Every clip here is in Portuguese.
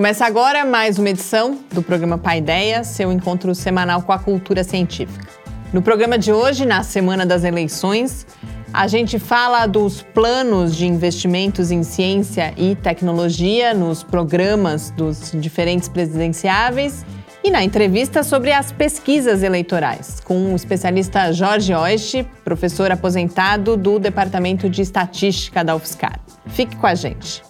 Começa agora mais uma edição do programa Paideia, seu encontro semanal com a cultura científica. No programa de hoje, na semana das eleições, a gente fala dos planos de investimentos em ciência e tecnologia nos programas dos diferentes presidenciáveis e na entrevista sobre as pesquisas eleitorais, com o especialista Jorge Oist, professor aposentado do Departamento de Estatística da UFSCar. Fique com a gente.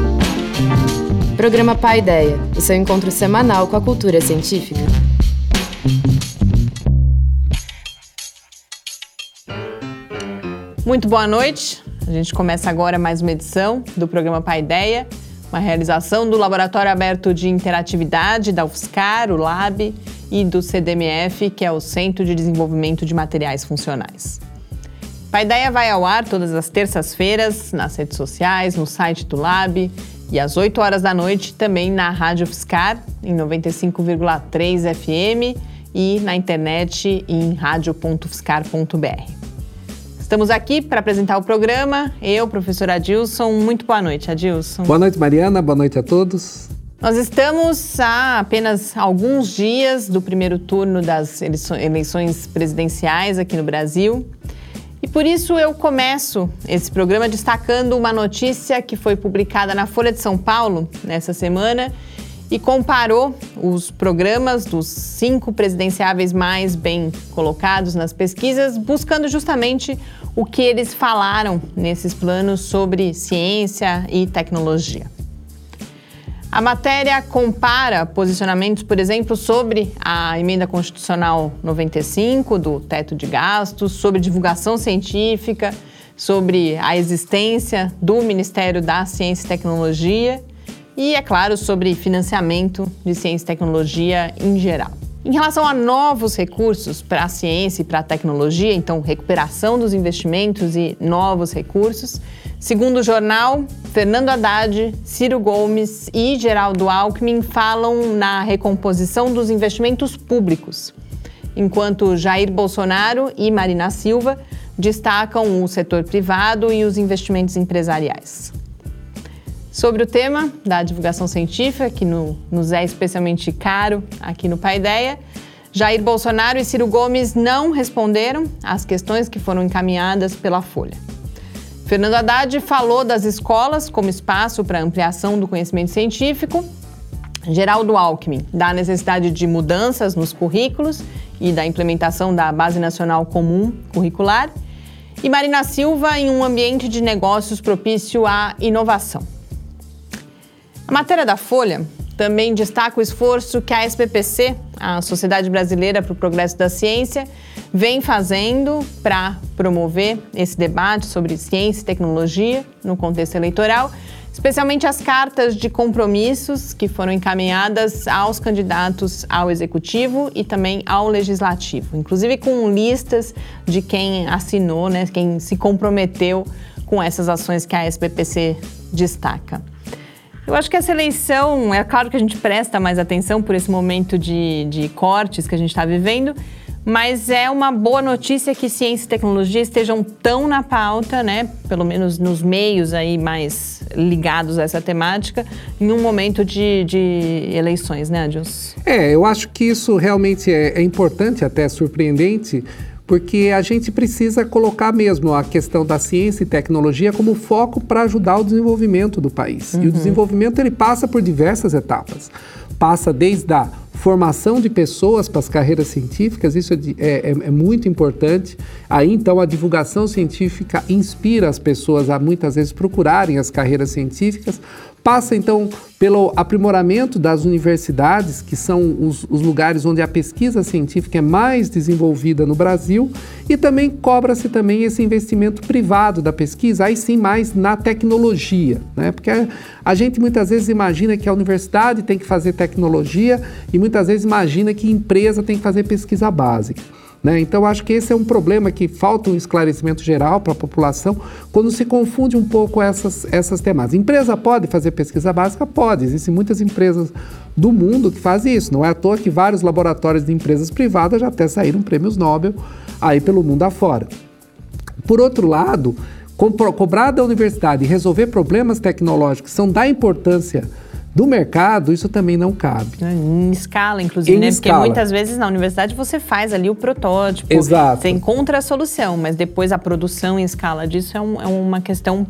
Programa Pai Ideia, o seu encontro semanal com a cultura científica. Muito boa noite. A gente começa agora mais uma edição do programa Pai Ideia, uma realização do Laboratório Aberto de Interatividade da UFSCar, o LAB, e do CDMF, que é o Centro de Desenvolvimento de Materiais Funcionais. Paideia vai ao ar todas as terças-feiras nas redes sociais, no site do Lab e às 8 horas da noite também na Rádio Fiscar, em 95,3 FM e na internet em radio.fiscar.br. Estamos aqui para apresentar o programa. Eu, professor Adilson. Muito boa noite, Adilson. Boa noite, Mariana. Boa noite a todos. Nós estamos há apenas alguns dias do primeiro turno das eleições presidenciais aqui no Brasil. Por isso eu começo esse programa destacando uma notícia que foi publicada na Folha de São Paulo nessa semana e comparou os programas dos cinco presidenciáveis mais bem colocados nas pesquisas, buscando justamente o que eles falaram nesses planos sobre ciência e tecnologia. A matéria compara posicionamentos, por exemplo, sobre a emenda constitucional 95 do teto de gastos, sobre divulgação científica, sobre a existência do Ministério da Ciência e Tecnologia e, é claro, sobre financiamento de ciência e tecnologia em geral. Em relação a novos recursos para a ciência e para a tecnologia, então recuperação dos investimentos e novos recursos, Segundo o jornal, Fernando Haddad, Ciro Gomes e Geraldo Alckmin falam na recomposição dos investimentos públicos, enquanto Jair Bolsonaro e Marina Silva destacam o setor privado e os investimentos empresariais. Sobre o tema da divulgação científica, que no, nos é especialmente caro aqui no Paideia, Jair Bolsonaro e Ciro Gomes não responderam às questões que foram encaminhadas pela Folha. Fernando Haddad falou das escolas como espaço para ampliação do conhecimento científico. Geraldo Alckmin, da necessidade de mudanças nos currículos e da implementação da Base Nacional Comum Curricular. E Marina Silva, em um ambiente de negócios propício à inovação. A matéria da Folha também destaca o esforço que a SPPC, a Sociedade Brasileira para o Progresso da Ciência, vem fazendo para promover esse debate sobre ciência e tecnologia no contexto eleitoral, especialmente as cartas de compromissos que foram encaminhadas aos candidatos ao executivo e também ao legislativo, inclusive com listas de quem assinou, né, quem se comprometeu com essas ações que a SBPC destaca. Eu acho que essa eleição, é claro que a gente presta mais atenção por esse momento de, de cortes que a gente está vivendo, mas é uma boa notícia que ciência e tecnologia estejam tão na pauta, né, pelo menos nos meios aí mais ligados a essa temática, em um momento de, de eleições, né, Adilson? É, eu acho que isso realmente é, é importante, até surpreendente, porque a gente precisa colocar mesmo a questão da ciência e tecnologia como foco para ajudar o desenvolvimento do país. Uhum. E o uhum. desenvolvimento ele passa por diversas etapas. passa desde a formação de pessoas para as carreiras científicas, isso é, é, é, é, muito importante. Aí então a divulgação científica inspira as pessoas a muitas vezes procurarem as carreiras científicas, Passa então pelo aprimoramento das universidades, que são os, os, lugares onde a pesquisa científica é mais desenvolvida no Brasil, e também cobra-se também esse investimento privado da pesquisa, aí sim mais na tecnologia, né? Porque a, gente muitas vezes imagina que a universidade tem que fazer tecnologia e muitas vezes imagina que empresa tem que fazer pesquisa básica. Né? Então, acho que esse é um problema que falta um esclarecimento geral para a população quando se confunde um pouco essas, essas temáticas. Empresa pode fazer pesquisa básica? Pode. Existem muitas empresas do mundo que fazem isso. Não é à toa que vários laboratórios de empresas privadas já até saíram prêmios Nobel aí pelo mundo afora. Por outro lado, cobrar da universidade e resolver problemas tecnológicos são da importância do mercado, isso também não cabe. É, em escala, inclusive, em né? Escala. Porque muitas vezes na universidade você faz ali o protótipo, Exato. você encontra a solução, mas depois a produção em escala disso é, um, é uma questão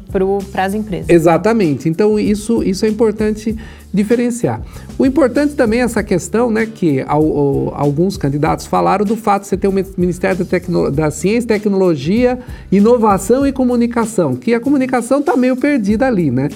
para as empresas. Exatamente. Então, isso, isso é importante diferenciar. O importante também é essa questão, né, que ao, ao, alguns candidatos falaram do fato de você ter o Ministério da, da Ciência, Tecnologia, Inovação e Comunicação, que a comunicação está meio perdida ali, né?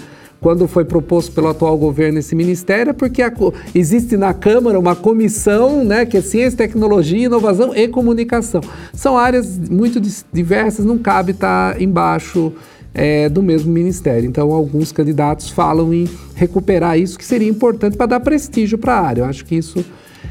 Quando foi proposto pelo atual governo esse ministério, é porque a, existe na Câmara uma comissão, né, que é Ciência, Tecnologia, Inovação e Comunicação. São áreas muito diversas, não cabe estar embaixo é, do mesmo ministério. Então, alguns candidatos falam em recuperar isso, que seria importante para dar prestígio para a área. Eu acho que isso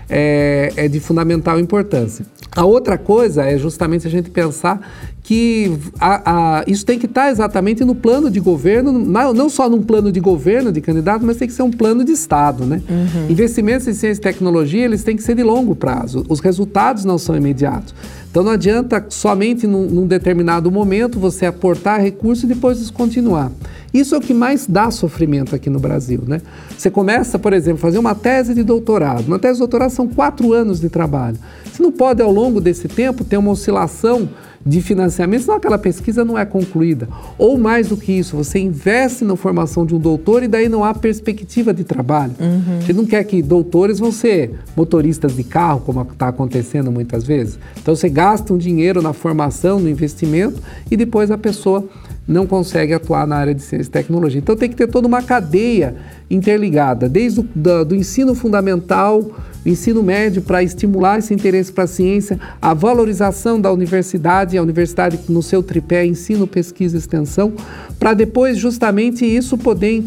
é, é de fundamental importância. A outra coisa é justamente a gente pensar que a, a, isso tem que estar exatamente no plano de governo, não só num plano de governo de candidato, mas tem que ser um plano de Estado. Né? Uhum. Investimentos em ciência e tecnologia eles têm que ser de longo prazo, os resultados não são imediatos. Então não adianta somente num, num determinado momento você aportar recursos e depois descontinuar. Isso é o que mais dá sofrimento aqui no Brasil. Né? Você começa, por exemplo, fazer uma tese de doutorado. Uma tese de doutorado são quatro anos de trabalho. Você não pode, ao longo desse tempo, ter uma oscilação de financiamento, senão aquela pesquisa não é concluída. Ou mais do que isso, você investe na formação de um doutor e daí não há perspectiva de trabalho. Uhum. Você não quer que doutores vão ser motoristas de carro, como está acontecendo muitas vezes. Então você gasta um dinheiro na formação, no investimento e depois a pessoa não consegue atuar na área de ciência e tecnologia. Então tem que ter toda uma cadeia interligada, desde o do, do ensino fundamental ensino médio para estimular esse interesse para a ciência, a valorização da universidade, a universidade no seu tripé, ensino, pesquisa e extensão, para depois justamente isso poder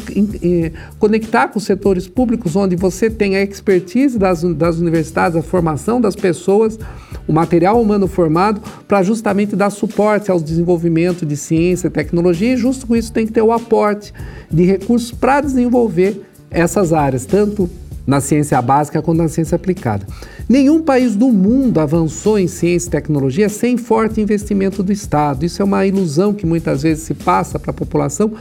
conectar com os setores públicos, onde você tem a expertise das, das universidades, a formação das pessoas, o material humano formado, para justamente dar suporte ao desenvolvimento de ciência e tecnologia, e justo com isso tem que ter o aporte de recursos para desenvolver essas áreas, tanto na ciência básica quanto na ciência aplicada. Nenhum país do mundo avançou em ciência e tecnologia sem forte investimento do Estado. Isso é uma ilusão que muitas vezes se passa para a população,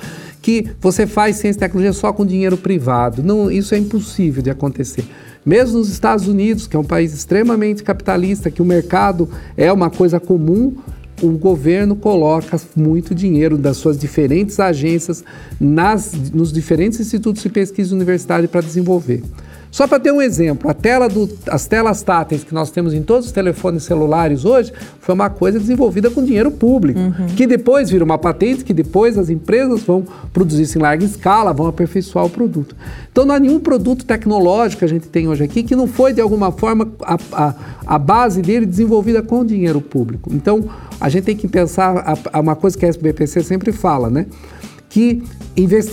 que você faz ciência e tecnologia só com dinheiro privado. Não, isso é impossível de acontecer. Mesmo nos Estados Unidos, que é um país extremamente capitalista, que o mercado é uma coisa comum, o governo coloca muito dinheiro das suas diferentes agências nas, nos diferentes institutos de pesquisa universidade para desenvolver. Só para ter um exemplo, tela do, as telas táteis que nós temos em todos os telefones celulares hoje foi uma coisa desenvolvida com dinheiro público, uhum. que depois vira uma patente, que depois as empresas vão produzir isso em larga escala, vão aperfeiçoar o produto. Então não há nenhum produto tecnológico que a gente tem hoje aqui que não foi de alguma forma a, a, a base dele desenvolvida com dinheiro público. Então a gente tem que pensar a, a uma coisa que a SBPC sempre fala, né? Que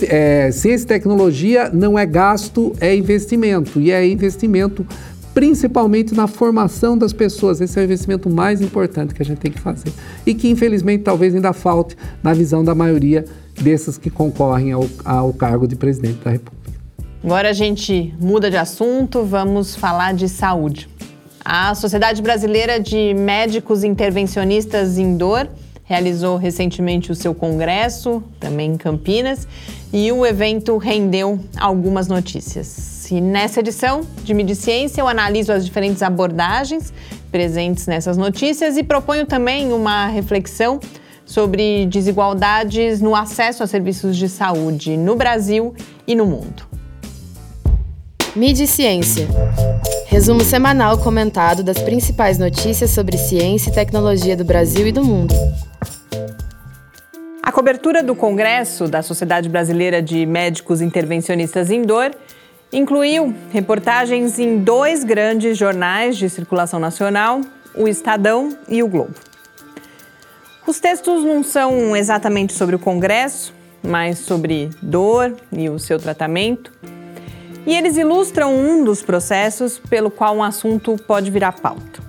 é, ciência e tecnologia não é gasto, é investimento. E é investimento principalmente na formação das pessoas. Esse é o investimento mais importante que a gente tem que fazer. E que, infelizmente, talvez ainda falte na visão da maioria desses que concorrem ao, ao cargo de presidente da República. Agora a gente muda de assunto, vamos falar de saúde. A Sociedade Brasileira de Médicos Intervencionistas em Dor realizou recentemente o seu congresso, também em Campinas, e o evento rendeu algumas notícias. E nessa edição de Mídia Ciência eu analiso as diferentes abordagens presentes nessas notícias e proponho também uma reflexão sobre desigualdades no acesso a serviços de saúde no Brasil e no mundo. Mídia e Ciência. Resumo semanal comentado das principais notícias sobre ciência e tecnologia do Brasil e do mundo. Cobertura do Congresso da Sociedade Brasileira de Médicos Intervencionistas em Dor incluiu reportagens em dois grandes jornais de circulação nacional, o Estadão e o Globo. Os textos não são exatamente sobre o Congresso, mas sobre dor e o seu tratamento. E eles ilustram um dos processos pelo qual um assunto pode virar pauta.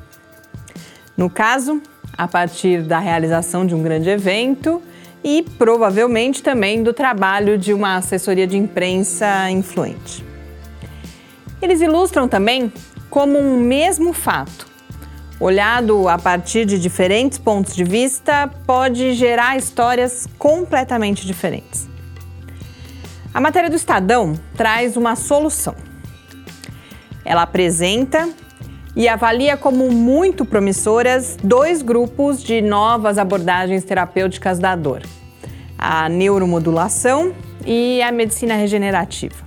No caso, a partir da realização de um grande evento e provavelmente também do trabalho de uma assessoria de imprensa influente. Eles ilustram também como um mesmo fato, olhado a partir de diferentes pontos de vista, pode gerar histórias completamente diferentes. A matéria do Estadão traz uma solução. Ela apresenta e avalia como muito promissoras dois grupos de novas abordagens terapêuticas da dor: a neuromodulação e a medicina regenerativa.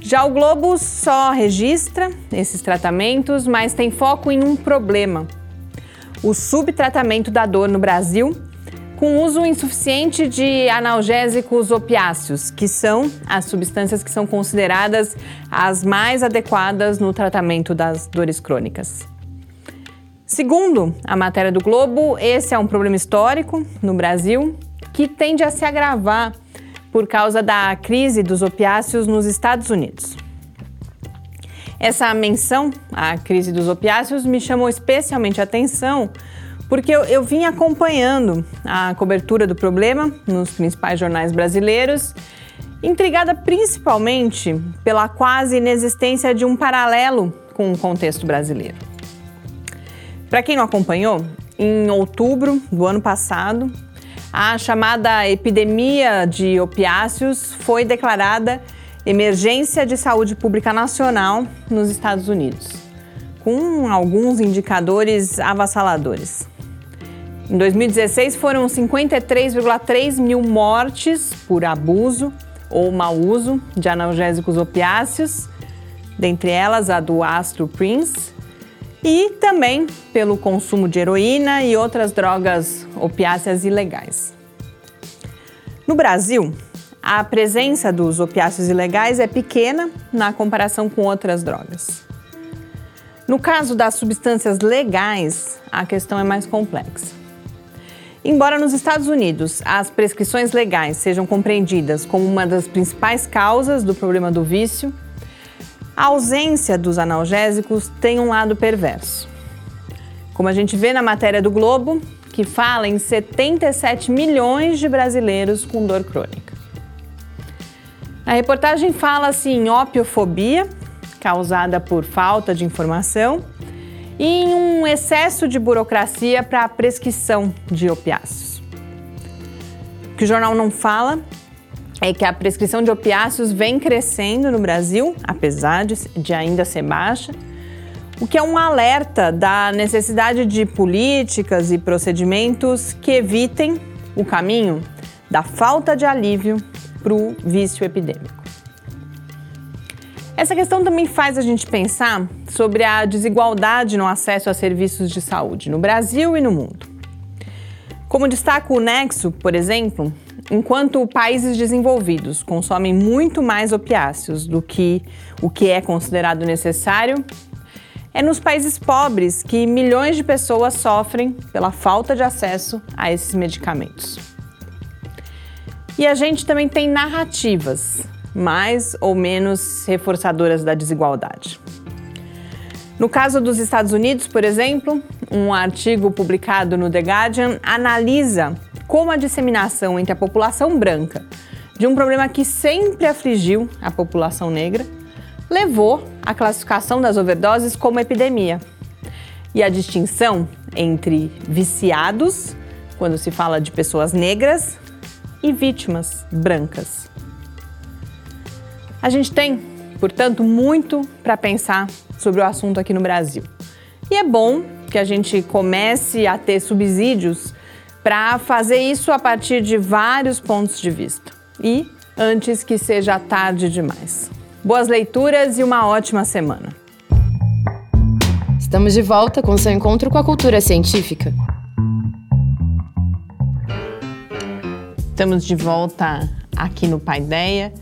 Já o Globo só registra esses tratamentos, mas tem foco em um problema: o subtratamento da dor no Brasil, com uso insuficiente de analgésicos opiáceos, que são as substâncias que são consideradas as mais adequadas no tratamento das dores crônicas. Segundo a matéria do Globo, esse é um problema histórico no Brasil que tende a se agravar por causa da crise dos opiáceos nos Estados Unidos. Essa menção à crise dos opiáceos me chamou especialmente a atenção porque eu, eu vim acompanhando a cobertura do problema nos principais jornais brasileiros, intrigada principalmente pela quase inexistência de um paralelo com o contexto brasileiro. Para quem não acompanhou, em outubro do ano passado, a chamada epidemia de opiáceos foi declarada emergência de saúde pública nacional nos Estados Unidos, com alguns indicadores avassaladores. Em 2016 foram 53,3 mil mortes por abuso ou mau uso de analgésicos opiáceos, dentre elas a do Astro Prince, e também pelo consumo de heroína e outras drogas opiáceas ilegais. No Brasil, a presença dos opiáceos ilegais é pequena na comparação com outras drogas. No caso das substâncias legais, a questão é mais complexa. Embora nos Estados Unidos as prescrições legais sejam compreendidas como uma das principais causas do problema do vício, a ausência dos analgésicos tem um lado perverso. Como a gente vê na matéria do Globo, que fala em 77 milhões de brasileiros com dor crônica. A reportagem fala assim em opiofobia, causada por falta de informação, e em um excesso de burocracia para a prescrição de opiáceos. O que o jornal não fala é que a prescrição de opiáceos vem crescendo no Brasil, apesar de, ainda ser baixa, o que é um alerta da necessidade de políticas e procedimentos que evitem o caminho da falta de alívio para o vício epidêmico. Essa questão também faz a gente pensar sobre a desigualdade no acesso a serviços de saúde no Brasil e no mundo. Como destaca o Nexo, por exemplo, Enquanto países desenvolvidos consomem muito mais opiáceos do que o que é considerado necessário, é nos países pobres que milhões de pessoas sofrem pela falta de acesso a esses medicamentos. E a gente também tem narrativas mais ou menos reforçadoras da desigualdade. No caso dos Estados Unidos, por exemplo, um artigo publicado no The Guardian analisa como a disseminação entre a população branca de um problema que sempre afligiu a população negra levou à classificação das overdoses como epidemia. E a distinção entre viciados, quando se fala de pessoas negras, e vítimas brancas. A gente tem, portanto, muito para pensar sobre o assunto aqui no Brasil. E é bom que a gente comece a ter subsídios para fazer isso a partir de vários pontos de vista e antes que seja tarde demais. Boas leituras e uma ótima semana. Estamos de volta com seu encontro com a cultura científica. Estamos de volta aqui no Paideia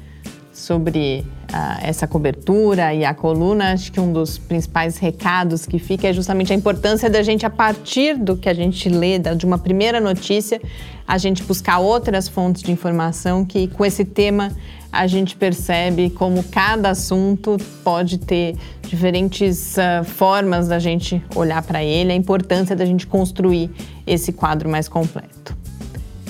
sobre uh, essa cobertura e a coluna. Acho que um dos principais recados que fica é justamente a importância da gente, a partir do que a gente lê, de uma primeira notícia, a gente buscar outras fontes de informação que, com esse tema, a gente percebe como cada assunto pode ter diferentes uh, formas da gente olhar para ele, a importância da gente construir esse quadro mais completo.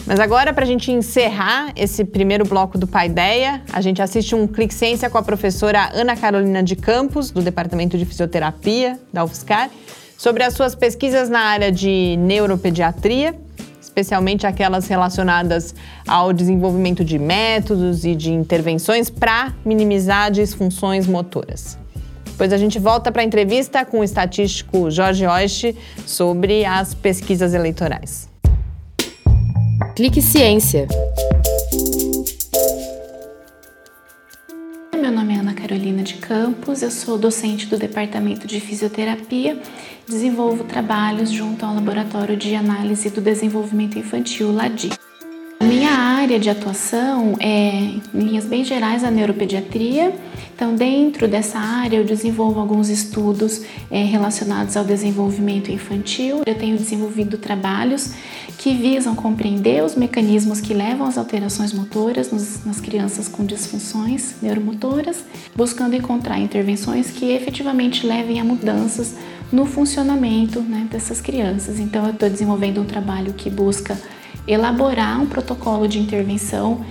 Mas agora, para a gente encerrar esse primeiro bloco do Paideia, a gente assiste um Clique Ciência com a professora Ana Carolina de Campos, do Departamento de Fisioterapia da UFSCar, sobre as suas pesquisas na área de neuropediatria, especialmente aquelas relacionadas ao desenvolvimento de métodos e de intervenções para minimizar disfunções motoras. Depois a gente volta para a entrevista com o estatístico Jorge Oisch sobre as pesquisas eleitorais. Clique Ciência. Meu nome é Ana Carolina de Campos, eu sou docente do Departamento de Fisioterapia, desenvolvo trabalhos junto ao Laboratório de Análise do Desenvolvimento Infantil, LADI. A minha área de atuação é, em linhas bem gerais, a neuropediatria então, dentro dessa área, eu desenvolvo alguns estudos é, relacionados ao desenvolvimento infantil. Eu tenho desenvolvido trabalhos que visam compreender os mecanismos que levam às alterações motoras nos, nas crianças com disfunções neuromotoras, buscando encontrar intervenções que efetivamente levem a mudanças no funcionamento né, dessas crianças. Então, eu estou desenvolvendo um trabalho que busca elaborar um protocolo de intervenção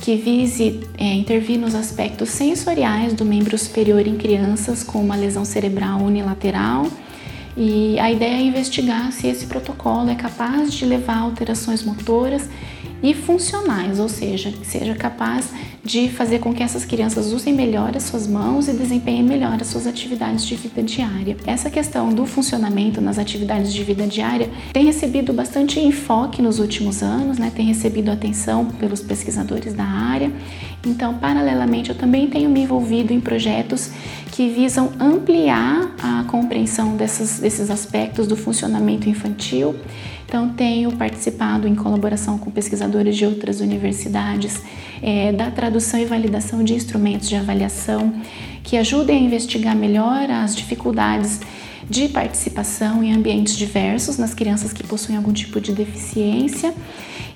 que vise é, intervir nos aspectos sensoriais do membro superior em crianças com uma lesão cerebral unilateral. E a ideia é investigar se esse protocolo é capaz de levar alterações motoras e funcionais, ou seja, que seja capaz de fazer com que essas crianças usem melhor as suas mãos e desempenhem melhor as suas atividades de vida diária. Essa questão do funcionamento nas atividades de vida diária tem recebido bastante enfoque nos últimos anos, né? tem recebido atenção pelos pesquisadores da área. Então, paralelamente, eu também tenho me envolvido em projetos que visam ampliar a compreensão dessas, desses aspectos do funcionamento infantil então, tenho participado em colaboração com pesquisadores de outras universidades é, da tradução e validação de instrumentos de avaliação que ajudem a investigar melhor as dificuldades de participação em ambientes diversos nas crianças que possuem algum tipo de deficiência.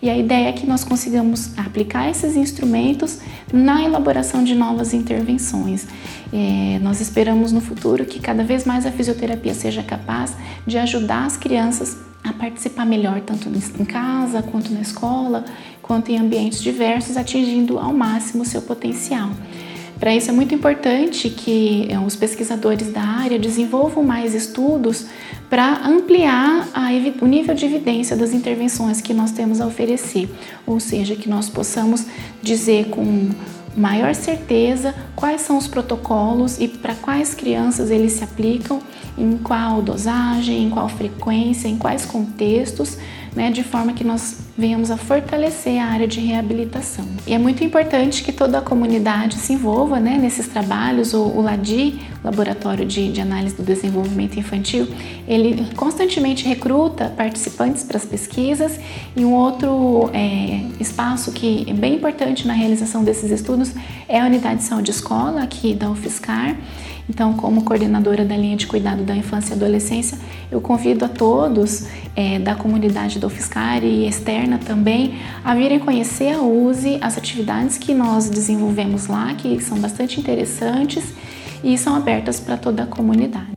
E a ideia é que nós consigamos aplicar esses instrumentos na elaboração de novas intervenções. É, nós esperamos no futuro que cada vez mais a fisioterapia seja capaz de ajudar as crianças a participar melhor, tanto em casa, quanto na escola, quanto em ambientes diversos, atingindo ao máximo o seu potencial. Para isso é muito importante que eh, os pesquisadores da área desenvolvam mais estudos para ampliar a, o nível de evidência das intervenções que nós temos a oferecer, ou seja, que nós possamos dizer com maior certeza quais são os protocolos e para quais crianças eles se aplicam, em qual dosagem, em qual frequência, em quais contextos, né, de forma que nós venhamos a fortalecer a área de reabilitação. E é muito importante que toda a comunidade se envolva né, nesses trabalhos. O, o LADI, Laboratório de, de, Análise do Desenvolvimento Infantil, ele constantemente recruta participantes para as pesquisas e um outro é, espaço que é bem importante na realização desses estudos é a Unidade de Saúde Escola, aqui da UFSCar. Então, como coordenadora da linha de cuidado da infância e adolescência, eu convido a todos é, da comunidade do UFSCar e externa também a virem conhecer a USE, as atividades que nós desenvolvemos lá, que são bastante interessantes e são abertas para toda a comunidade.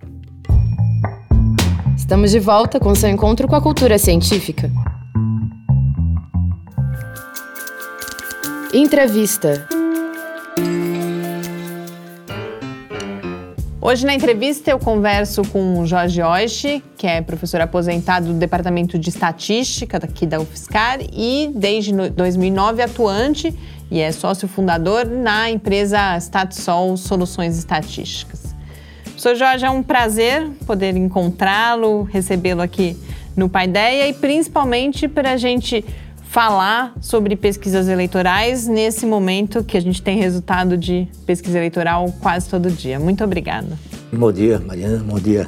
Estamos de volta com seu encontro com a cultura científica. Entrevista. Hoje na entrevista eu converso com Jorge Oishi, que é professor aposentado do Departamento de Estatística aqui da UFSCar e desde 2009 atuante e é sócio fundador na empresa Statsol Soluções Estatísticas. Professor Jorge, é um prazer poder encontrá-lo, recebê-lo aqui no Paideia e principalmente para a gente falar sobre pesquisas eleitorais nesse momento que a gente tem resultado de pesquisa eleitoral quase todo dia. Muito obrigada. Bom dia, Mariana. Bom dia,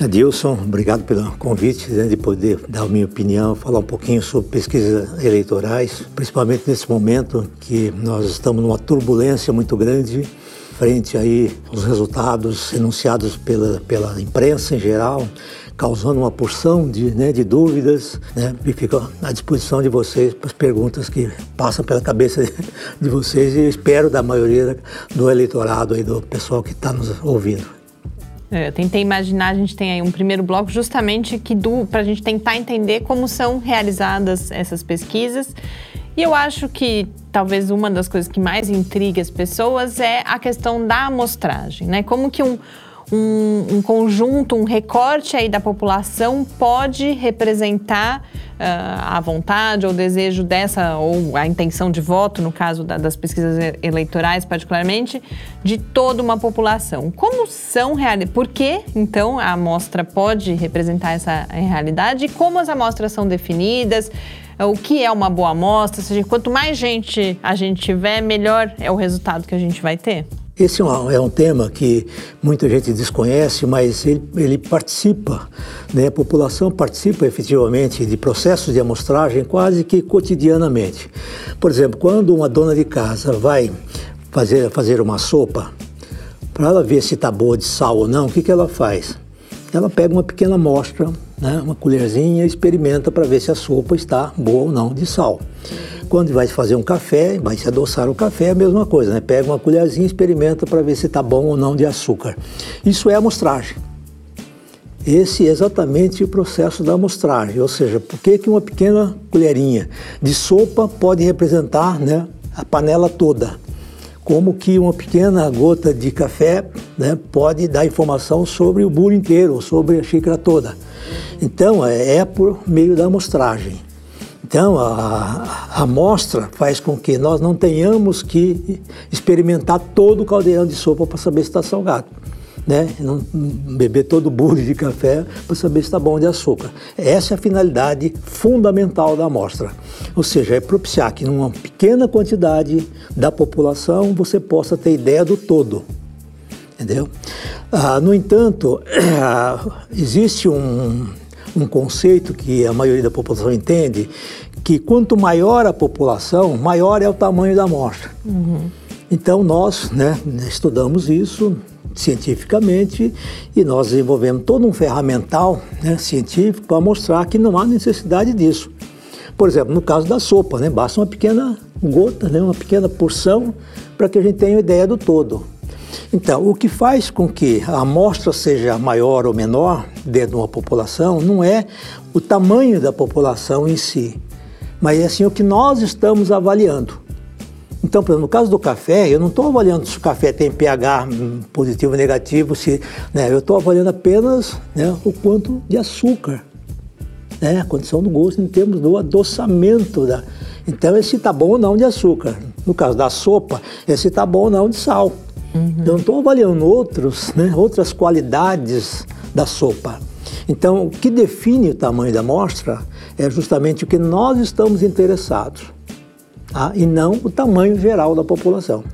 Adilson. Obrigado pelo convite né, de poder dar a minha opinião, falar um pouquinho sobre pesquisas eleitorais, principalmente nesse momento que nós estamos numa turbulência muito grande frente aí aos resultados enunciados pela, pela imprensa em geral, causando uma porção de, né, de dúvidas, né, e fico à disposição de vocês para as perguntas que passam pela cabeça de vocês e espero da maioria do eleitorado aí, do pessoal que está nos ouvindo. É, eu tentei imaginar, a gente tem aí um primeiro bloco justamente que para a gente tentar entender como são realizadas essas pesquisas. E eu acho que talvez uma das coisas que mais intriga as pessoas é a questão da amostragem, né? Como que um, um, um conjunto, um recorte aí da população pode representar uh, a vontade ou desejo dessa, ou a intenção de voto, no caso da, das pesquisas eleitorais particularmente, de toda uma população. Como são realidades? Por que, então, a amostra pode representar essa realidade e como as amostras são definidas? o que é uma boa amostra, ou seja, quanto mais gente a gente tiver, melhor é o resultado que a gente vai ter? Esse é um, é um, tema que muita gente desconhece, mas ele, ele, participa, né? a população participa efetivamente de processos de amostragem quase que cotidianamente. Por exemplo, quando uma dona de casa vai fazer, fazer uma sopa, para ela ver se está boa de sal ou não, o que, que ela faz? Ela pega uma pequena amostra, né? uma colherzinha e experimenta para ver se a sopa está boa ou não de sal. Quando vai fazer um café, vai se adoçar o café, é a mesma coisa, né? Pega uma colherzinha e experimenta para ver se está bom ou não de açúcar. Isso é amostragem. Esse é exatamente o processo da amostragem, ou seja, por que, que uma pequena colherinha de sopa pode representar né, a panela toda? Como que uma pequena gota de café né, pode dar informação sobre o bolo inteiro, sobre a xícara toda. Então, é, é por meio da amostragem. Então, a, a amostra faz com que nós não tenhamos que experimentar todo o caldeirão de sopa para saber se está salgado. Né? Não beber todo o bule de café para saber se está bom de açúcar. Essa é a finalidade fundamental da amostra. Ou seja, é propiciar que numa pequena quantidade da população você possa ter ideia do todo. Entendeu? Ah, no entanto, existe um, um conceito que a maioria da população entende, que quanto maior a população, maior é o tamanho da amostra. Uhum. Então nós né, estudamos isso cientificamente e nós desenvolvemos todo um ferramental né, científico para mostrar que não há necessidade disso. Por exemplo, no caso da sopa, né, basta uma pequena gota, né, uma pequena porção para que a gente tenha ideia do todo. Então, o que faz com que a amostra seja maior ou menor dentro de uma população não é o tamanho da população em si, mas é assim o que nós estamos avaliando. Então, por exemplo, no caso do café, eu não estou avaliando se o café tem pH positivo ou negativo, se, né, eu estou avaliando apenas né, o quanto de açúcar, né, a condição do gosto em termos do adoçamento. Da, então, esse está bom ou não de açúcar. No caso da sopa, esse está bom ou não de sal. Uhum. Eu não estou avaliando outros, né, outras qualidades da sopa. Então, o que define o tamanho da amostra é justamente o que nós estamos interessados, tá? e não o tamanho geral da população.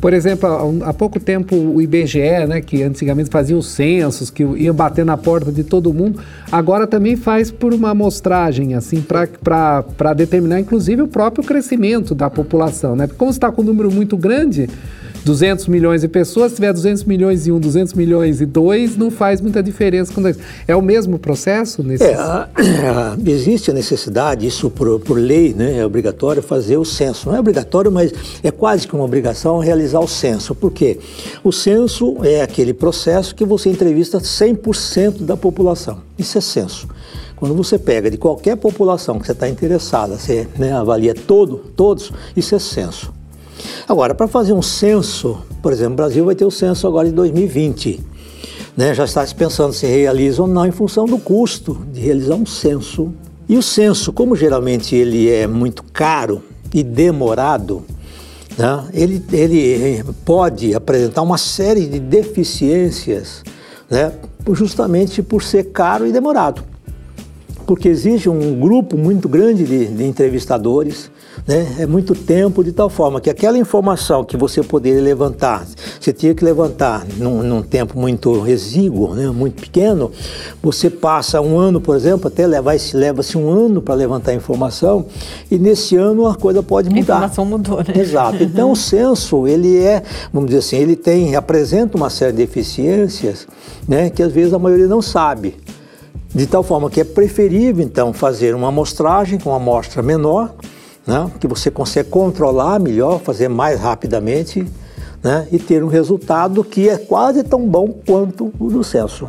Por exemplo, há pouco tempo o IBGE, né, que antigamente fazia os censos, que ia bater na porta de todo mundo, agora também faz por uma amostragem, assim, para determinar inclusive o próprio crescimento da população. Né? Porque como está com um número muito grande, 200 milhões de pessoas, se tiver 200 milhões e um, 200 milhões e dois, não faz muita diferença. É o mesmo processo? É, a, a, existe a necessidade, isso por, por lei, né, é obrigatório fazer o censo. Não é obrigatório, mas é quase que uma obrigação realizar o censo. Por quê? O censo é aquele processo que você entrevista 100% da população. Isso é censo. Quando você pega de qualquer população que você está interessada, você né, avalia todo, todos, isso é censo. Agora, para fazer um censo, por exemplo, o Brasil vai ter o censo agora de 2020. Né? Já está se pensando se realiza ou não em função do custo de realizar um censo. E o censo, como geralmente ele é muito caro e demorado, né? ele, ele pode apresentar uma série de deficiências, né? justamente por ser caro e demorado. porque existe um grupo muito grande de, de entrevistadores, né? É muito tempo de tal forma que aquela informação que você poderia levantar, você tinha que levantar num, num tempo muito exíguo, né? muito pequeno, você passa um ano, por exemplo, até levar-se leva-se um ano para levantar a informação e nesse ano a coisa pode mudar. A informação mudou, né? Exato. Então o censo ele é, vamos dizer assim, ele tem apresenta uma série de deficiências, né? Que às vezes a maioria não sabe. De tal forma que é preferível, então, fazer uma amostragem com uma amostra menor, né, que você consegue controlar melhor, fazer mais rapidamente né, e ter um resultado que é quase tão bom quanto o do censo.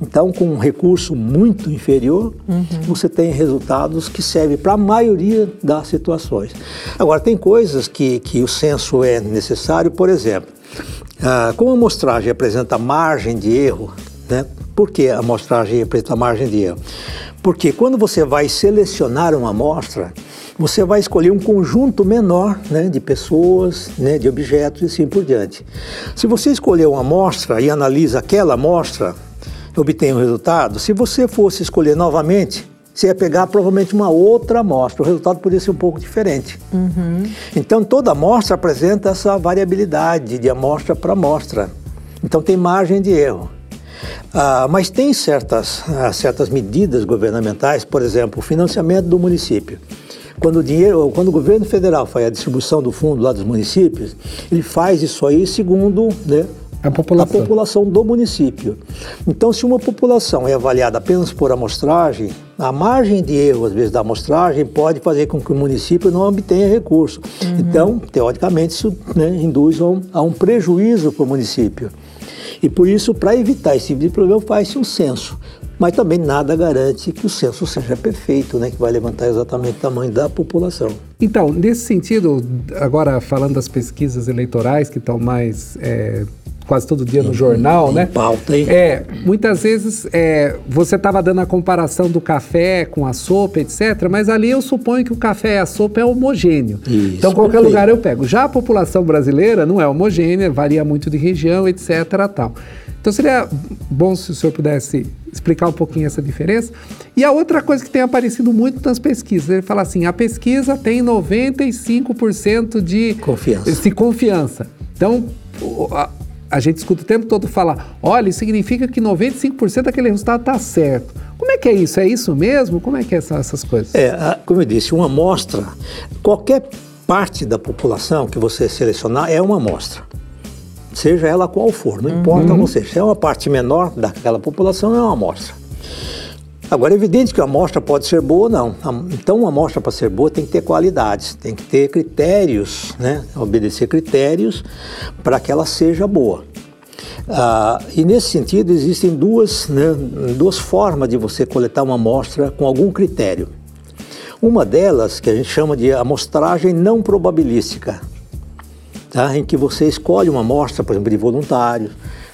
Então, com um recurso muito inferior, uhum. você tem resultados que servem para a maioria das situações. Agora, tem coisas que, que o censo é necessário, por exemplo, ah, como a amostragem apresenta margem de erro, né? por que a amostragem apresenta margem de erro? Porque quando você vai selecionar uma amostra, você vai escolher um conjunto menor né, de pessoas, né, de objetos e assim por diante. Se você escolher uma amostra e analisa aquela amostra, obtém o um resultado, se você fosse escolher novamente, você ia pegar provavelmente uma outra amostra. O resultado poderia ser um pouco diferente. Uhum. Então, toda amostra apresenta essa variabilidade de amostra para amostra. Então, tem margem de erro. Ah, mas tem certas, ah, certas medidas governamentais, por exemplo, o financiamento do município. Quando o dinheiro, quando o governo federal faz a distribuição do fundo lá dos municípios, ele faz isso aí segundo né, a população. a população do município. Então, se uma população é avaliada apenas por amostragem, a margem de erro, às vezes, da amostragem pode fazer com que o município não obtenha recurso. Uhum. Então, teoricamente, isso né, induz a um, a um prejuízo para o município. E por isso, para evitar esse tipo de problema, faz-se um censo mas também nada garante que o censo seja perfeito, né, que vai levantar exatamente o tamanho da população. Então, nesse sentido, agora falando das pesquisas eleitorais que estão mais é, quase todo dia no jornal, em né? Pauta, hein? É, muitas vezes é, você estava dando a comparação do café com a sopa, etc. Mas ali eu suponho que o café e a sopa é homogêneo. Isso, então qualquer perfeito. lugar eu pego. Já a população brasileira não é homogênea, varia muito de região, etc. Tal. Então seria bom se o senhor pudesse explicar um pouquinho essa diferença. E a outra coisa que tem aparecido muito nas pesquisas, ele fala assim, a pesquisa tem 95% de confiança. de confiança. Então, a, a gente escuta o tempo todo falar, olha, isso significa que 95% daquele resultado está certo. Como é que é isso? É isso mesmo? Como é que é essa, essas coisas? É, como eu disse, uma amostra, qualquer parte da população que você selecionar é uma amostra seja ela qual for, não importa uhum. você. Se é uma parte menor daquela população, é uma amostra. Agora, é evidente que a amostra pode ser boa ou não. Então, uma amostra para ser boa tem que ter qualidades, tem que ter critérios, né? obedecer critérios para que ela seja boa. Ah, e nesse sentido, existem duas, né, duas formas de você coletar uma amostra com algum critério. Uma delas, que a gente chama de amostragem não probabilística tá? em que você escolhe uma amostra, por exemplo, de voluntários,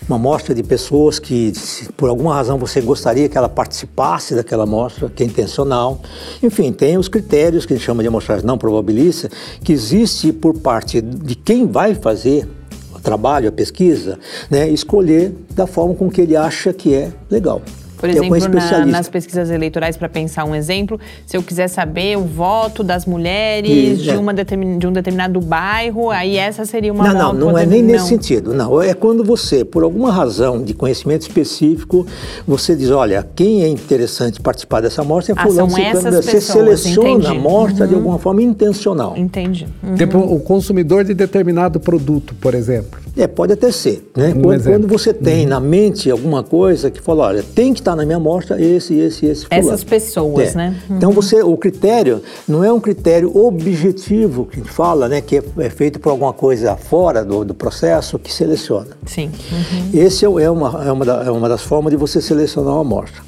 uma amostra de pessoas que, por alguma razão, você gostaria que ela participasse daquela amostra, que é intencional. Enfim, tem os critérios que a gente chama de amostragem não probabilista, que existe por parte de quem vai fazer o trabalho, a pesquisa, né, escolher da forma com que ele acha que é legal. Por exemplo, na, nas pesquisas eleitorais, para pensar um exemplo, se eu quiser saber o voto das mulheres de, uma determin, de um determinado bairro, aí essa seria uma Não, não, não é nem não. nesse sentido. Não, é quando você, por alguma razão de conhecimento específico, você diz, olha, quem é interessante participar dessa amostra é ah, fulano. São essas você pessoas, seleciona entendi. a amostra uhum. de alguma forma intencional. Entendi. Uhum. Tipo, o consumidor de determinado produto, por exemplo. É, pode até ser. Né? Um quando, quando, você tem uhum. na mente alguma coisa que fala, olha, tem que estar na minha amostra esse, esse, esse. Fulano. Essas pessoas, é. né? Uhum. Então você, o critério não é um critério objetivo que a gente fala, né? Que é, é feito por alguma coisa fora do, do processo que seleciona. Sim. Uhum. Esse é, é, uma, é, uma da, é uma das formas de você selecionar uma amostra.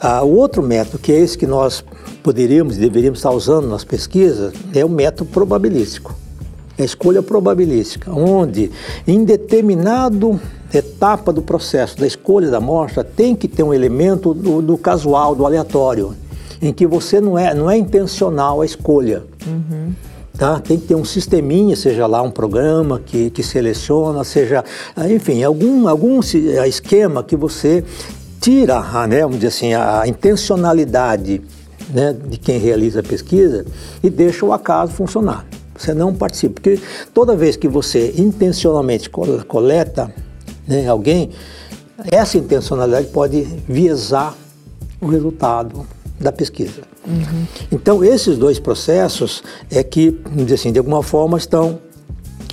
Ah, o outro método, que é esse que nós poderíamos e deveríamos estar usando nas pesquisas, é o método probabilístico a escolha probabilística, onde em determinado etapa do processo da escolha da amostra tem que ter um elemento do, do casual, do aleatório, em que você não é, não é intencional a escolha. Uhum. Tá? Tem que ter um sisteminha, seja lá um programa que, que seleciona, seja, enfim, algum, algum esquema que você tira, né, vamos dizer assim, a intencionalidade né, de quem realiza a pesquisa e deixa o acaso funcionar. Você não participa, porque toda vez que você intencionalmente coleta né, alguém, essa intencionalidade pode viesar o resultado da pesquisa. Uhum. Então, esses dois processos é que, assim, de alguma forma estão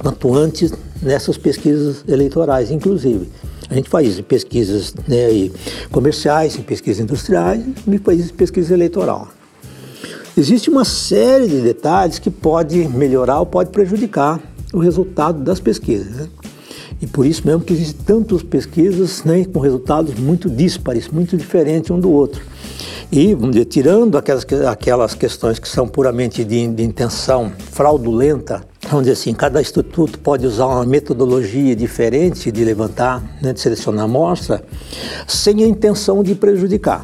atuantes nessas pesquisas eleitorais, inclusive. A gente faz pesquisas né, comerciais, em pesquisas industriais e faz pesquisa eleitoral. Existe uma série de detalhes que pode melhorar ou pode prejudicar o resultado das pesquisas. Né? E por isso mesmo que existem tantas pesquisas né, com resultados muito díspares, muito diferentes um do outro. E, vamos dizer, tirando aquelas, aquelas questões que são puramente de, de intenção fraudulenta, vamos dizer assim, cada instituto pode usar uma metodologia diferente de levantar, né, de selecionar amostra, sem a intenção de prejudicar.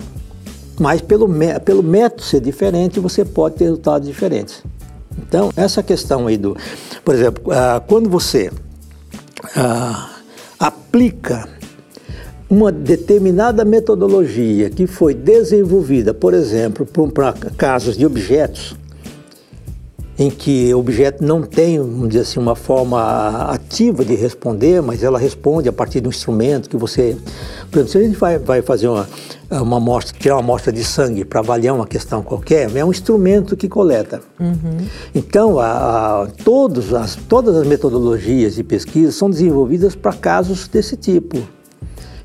Mas pelo, pelo método ser diferente, você pode ter resultados diferentes. Então, essa questão aí do. Por exemplo, uh, quando você uh, aplica uma determinada metodologia que foi desenvolvida, por exemplo, para casos de objetos, em que o objeto não tem, vamos dizer assim, uma forma ativa de responder, mas ela responde a partir de um instrumento que você. Por exemplo, se a gente vai, vai fazer uma, uma amostra, tirar uma amostra de sangue para avaliar uma questão qualquer, é um instrumento que coleta. Uhum. Então, a, a, todos as, todas as metodologias de pesquisa são desenvolvidas para casos desse tipo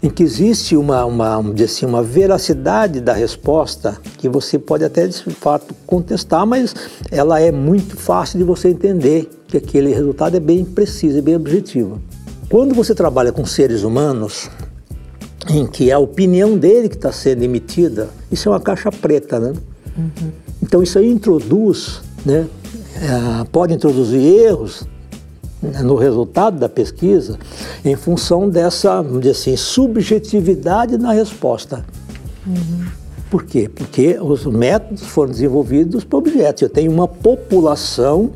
em que existe uma, uma, assim, uma veracidade da resposta que você pode até de fato contestar, mas ela é muito fácil de você entender que aquele resultado é bem preciso e bem objetivo. Quando você trabalha com seres humanos, em que a opinião dele que está sendo emitida, isso é uma caixa preta, né? Uhum. Então isso aí introduz, né? É, pode introduzir erros no resultado da pesquisa em função dessa, vamos dizer assim, subjetividade na resposta. Uhum. Por quê? Porque os métodos foram desenvolvidos para objetos. Eu tenho uma população,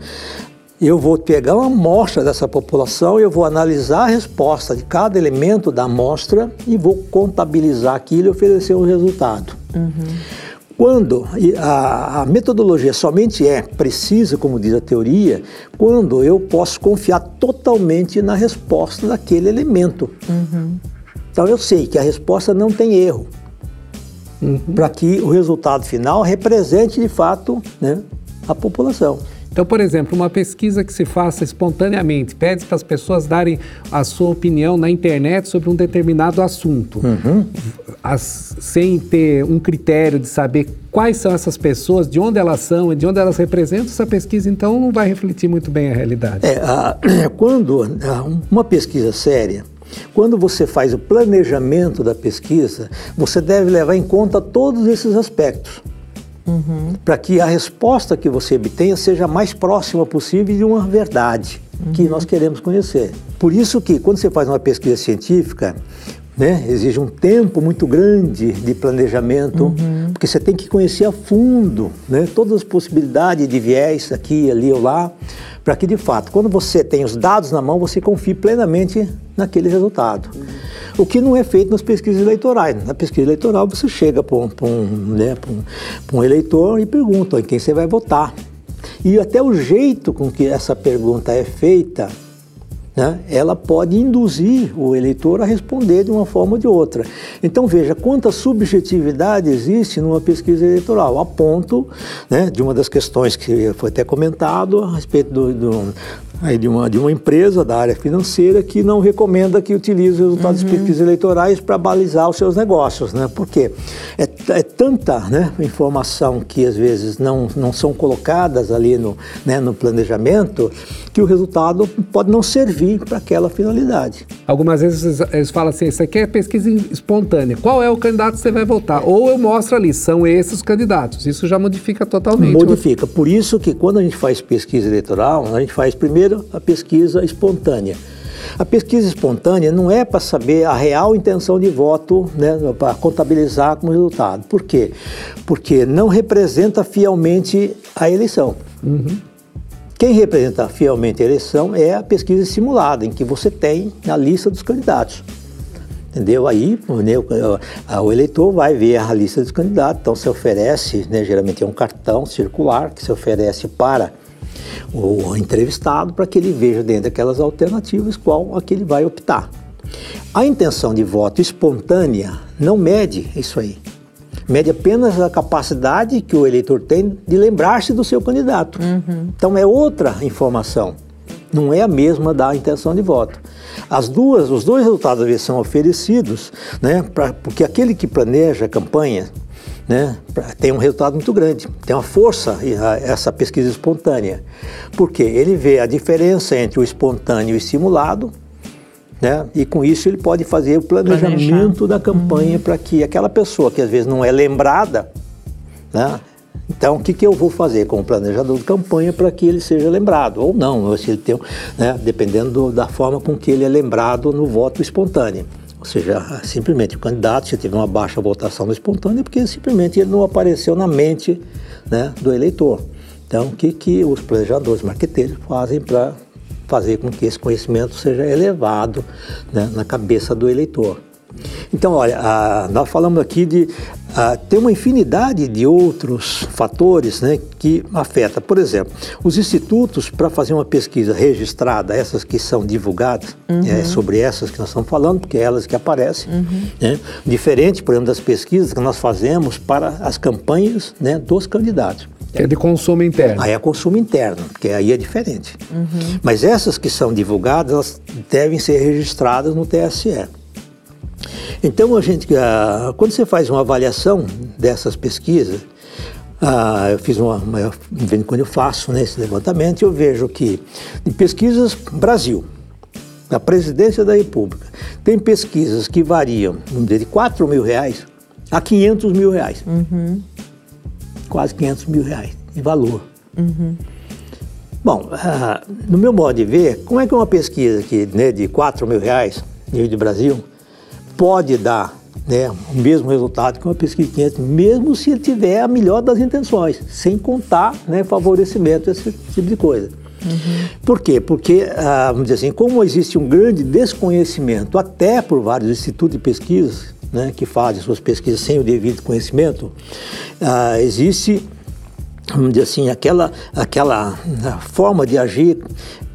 eu vou pegar uma amostra dessa população, eu vou analisar a resposta de cada elemento da amostra e vou contabilizar aquilo e oferecer um resultado. Uhum. Quando a, a, metodologia somente é precisa, como diz a teoria, quando eu posso confiar totalmente na resposta daquele elemento. Uhum. Então eu sei que a resposta não tem erro, uhum. para que o resultado final represente de fato né, a população. Então, por exemplo, uma pesquisa que se faça espontaneamente, pede para as pessoas darem a sua opinião na internet sobre um determinado assunto, uhum. as, sem ter um critério de saber quais são essas pessoas, de onde elas são e de onde elas representam, essa pesquisa então não vai refletir muito bem a realidade. É, a, quando a, uma pesquisa séria, quando você faz o planejamento da pesquisa, você deve levar em conta todos esses aspectos uhum. para que a resposta que você obtenha seja a mais próxima possível de uma verdade uhum. que nós queremos conhecer. Por isso que quando você faz uma pesquisa científica, né, exige um tempo muito grande de planejamento, uhum. porque você tem que conhecer a fundo né, todas as possibilidades de viés aqui, ali ou lá, para que de fato, quando você tem os dados na mão, você confie plenamente naquele resultado. Uhum. O que não é feito nas pesquisas eleitorais. Na pesquisa eleitoral, você chega para um, um, né, um, um eleitor e pergunta em quem você vai votar. E até o jeito com que essa pergunta é feita né, ela pode induzir o eleitor a responder de uma forma ou de outra. Então veja quanta subjetividade existe numa pesquisa eleitoral, a ponto né, de uma das questões que foi até comentado a respeito do, do aí de uma, de uma empresa da área financeira que não recomenda que utilize os resultados uhum. de pesquisas eleitorais para balizar os seus negócios. Né? Por quê? É, é, tanta né, informação que às vezes não, não são colocadas ali no, né, no planejamento que o resultado pode não servir para aquela finalidade. Algumas vezes eles falam assim, isso aqui é pesquisa espontânea. Qual é o candidato que você vai votar? Ou eu mostro ali, são esses os candidatos. Isso já modifica totalmente. Modifica. Por isso que quando a gente faz pesquisa eleitoral, a gente faz primeiro Primeiro, a pesquisa espontânea. A pesquisa espontânea não é para saber a real intenção de voto, né, para contabilizar como resultado. Por quê? Porque não representa fielmente a eleição. Uhum. Quem representa fielmente a eleição é a pesquisa simulada, em que você tem a lista dos candidatos. Entendeu? Aí né, o, o, eleitor vai ver a lista dos candidatos, então se oferece, né, geralmente é um cartão circular que se oferece para o entrevistado para que ele veja dentro daquelas alternativas qual a que ele vai optar. A intenção de voto espontânea não mede isso aí. Mede apenas a capacidade que o eleitor tem de lembrar-se do seu candidato. Uhum. Então é outra informação, não é a mesma da intenção de voto. As duas, os dois resultados são oferecidos, né, pra, porque aquele que planeja a campanha né, tem um resultado muito grande, tem uma força essa pesquisa espontânea, porque ele vê a diferença entre o espontâneo e o estimulado, né, e com isso ele pode fazer o planejamento Planejar. da campanha uhum. para que aquela pessoa que às vezes não é lembrada, né, então, o que, que eu vou fazer como planejador de campanha para que ele seja lembrado? Ou não, se ele tem, né, dependendo da forma com que ele é lembrado no voto espontâneo. Ou seja, simplesmente o candidato, se tiver uma baixa votação no espontâneo, é porque simplesmente ele não apareceu na mente né, do eleitor. Então, o que, que os planejadores marqueteiros fazem para fazer com que esse conhecimento seja elevado né, na cabeça do eleitor? Então, olha, a, nós falamos aqui de a, ter uma infinidade de outros fatores né, que afeta. Por exemplo, os institutos, para fazer uma pesquisa registrada, essas que são divulgadas, uhum. é sobre essas que nós estamos falando, porque é elas que aparecem, uhum. né, diferente, por exemplo, das pesquisas que nós fazemos para as campanhas né, dos candidatos. Que é de consumo interno. Aí é consumo interno, porque aí é diferente. Uhum. Mas essas que são divulgadas, elas devem ser registradas no TSE. Então, a gente, uh, quando você faz uma avaliação dessas pesquisas, uh, eu fiz uma, uma, quando eu faço né, esse levantamento, eu vejo que em pesquisas Brasil, na presidência da República, tem pesquisas que variam de 4 mil reais a 500 mil reais. Uhum. Quase 500 mil reais de valor. Uhum. Bom, uh, no meu modo de ver, como é que uma pesquisa que, né, de 4 mil reais, nível de Brasil, pode dar né, o mesmo resultado que uma pesquisa de 500, mesmo se ele tiver a melhor das intenções, sem contar né, favorecimento, esse tipo de coisa. Uhum. Por quê? Porque, ah, vamos dizer assim, como existe um grande desconhecimento, até por vários institutos de pesquisa, né, que fazem suas pesquisas sem o devido conhecimento, ah, existe, vamos dizer assim, aquela, aquela ah, forma de agir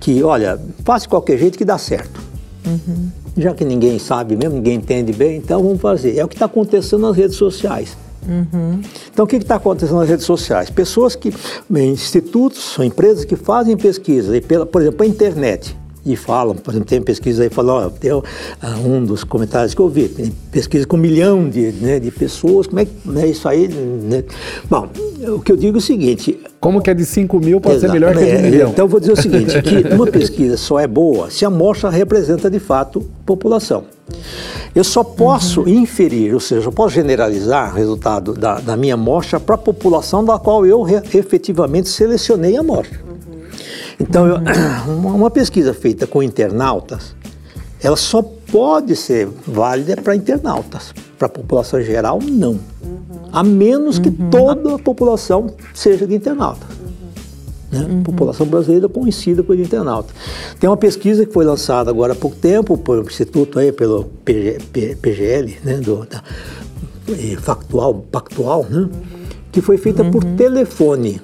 que, olha, faça de qualquer jeito que dá certo. Uhum já que ninguém sabe mesmo, ninguém entende bem, então vamos fazer. É o que está acontecendo nas redes sociais. Uhum. Então, o que está acontecendo nas redes sociais? Pessoas que, institutos, empresas que fazem pesquisa, e pela, por exemplo, a internet, e falam, por exemplo, tem pesquisa aí, falam, tem uh, um dos comentários que eu vi, tem pesquisa com um milhão de, né, de pessoas, como é que né, isso aí... Né? Bom, o que eu digo é o seguinte... Como que é de 5 mil pode ser melhor que de um milhão? Então, eu vou dizer o seguinte, que uma pesquisa só é boa se a amostra representa, de fato, população. Eu só posso uhum. inferir, ou seja, eu posso generalizar o resultado da, da minha amostra para a população da qual eu efetivamente selecionei a amostra. Então, eu, uma pesquisa feita com internautas, ela só pode ser válida para internautas. Para a população geral, não. Uhum. A menos que uhum. toda a população seja de internautas. Né? Uhum. População brasileira conhecida por internauta. Tem uma pesquisa que foi lançada agora há pouco tempo pelo Instituto aí, pelo PG, PGL, né? Do, da, Factual, Pactual, né? Que foi feita por uhum. telefone.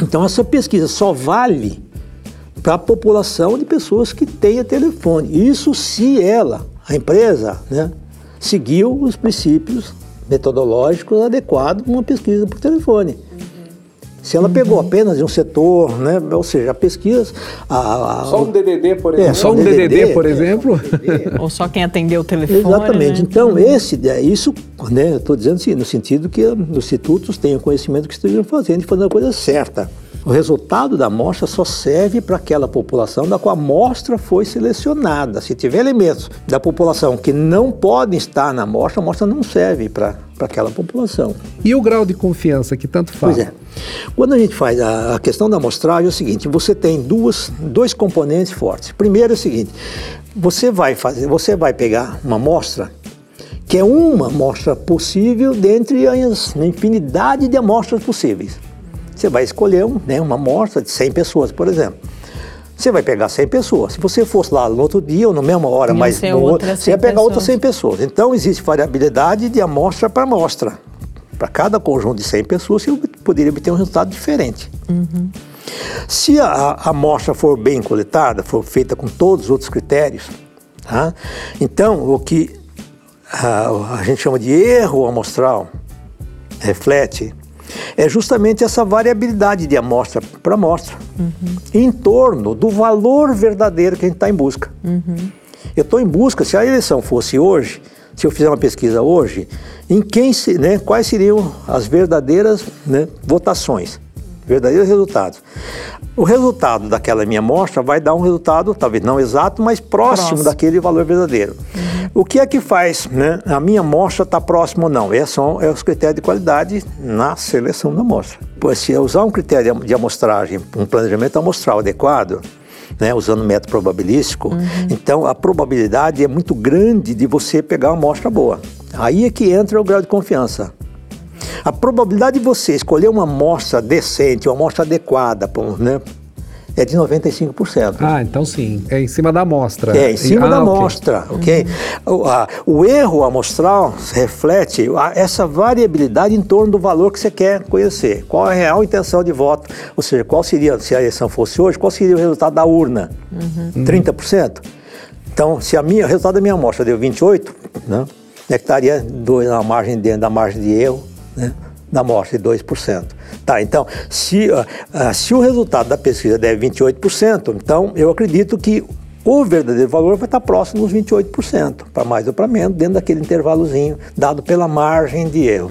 Então, essa pesquisa só vale para a população de pessoas que tenha telefone. Isso se ela, a empresa, né, seguiu os princípios metodológicos adequados para uma pesquisa por telefone. Se ela pegou uhum. apenas de um setor, né? ou seja, a pesquisa. A, a, só um DDD, por exemplo. É, só um DDD, DDD por exemplo. ou só quem atendeu o telefone. Exatamente. Né? Então, esse, é isso, né, eu estou dizendo assim, no sentido que os institutos tenham conhecimento que estejam fazendo e fazendo a coisa certa. O resultado da amostra só serve para aquela população da qual a amostra foi selecionada. Se tiver elementos da população que não podem estar na amostra, a amostra não serve para aquela população. E o grau de confiança que tanto faz? Pois é. Quando a gente faz a, a questão da amostragem, é o seguinte: você tem duas, dois componentes fortes. Primeiro é o seguinte: você vai fazer, você vai pegar uma amostra que é uma amostra possível dentre as infinidade de amostras possíveis. Você vai escolher um, né, uma amostra de 100 pessoas, por exemplo. Você vai pegar 100 pessoas. Se você fosse lá no outro dia ou na mesma hora, mas no outro, outras você ia 100 pegar outras pessoas. 100 pessoas. Então, existe variabilidade de amostra para amostra. Para cada conjunto de 100 pessoas, você poderia obter um resultado diferente. Se a, a amostra for bem coletada, for feita com todos os outros critérios, tá? então o que a, a gente chama de erro amostral reflete é justamente essa variabilidade de amostra para amostra. Em torno do valor verdadeiro que a gente está em busca. Eu estou em busca, se a eleição fosse hoje, se eu fizer uma pesquisa hoje, em quem, se- né, quais seriam as verdadeiras né, votações, verdadeiros resultados. O resultado daquela minha amostra vai dar um resultado, talvez não exato, mas próximo, Próximo. daquele valor verdadeiro. O que é que faz né, a minha amostra estar próxima ou não? Esses são é os critérios de qualidade na seleção da amostra. Pois se eu usar um critério de amostragem, um planejamento amostral adequado, né, usando método probabilístico, então a probabilidade é muito grande de você pegar uma amostra boa. Aí é que entra o grau de confiança. A probabilidade de você escolher uma amostra decente, uma amostra adequada, né, é de 95%. Ah, então sim. É em cima da amostra. É, em cima Ah, da ok. amostra, ok? O, a- o erro amostral reflete a- essa variabilidade em torno do valor que você quer conhecer. Qual é a real intenção de voto? Ou seja, qual seria, se a eleição fosse hoje, qual seria o resultado da urna? 30%? Então, se a minha, o resultado da minha amostra deu 28, né, é que estaria na margem dentro da margem de erro, né, da amostra de 2%. Tá, então, se, ah, ah, se o resultado da pesquisa der 28%, então eu acredito que o verdadeiro valor vai estar próximo dos 28%, para mais ou para menos, dentro daquele intervalozinho dado pela margem de erro.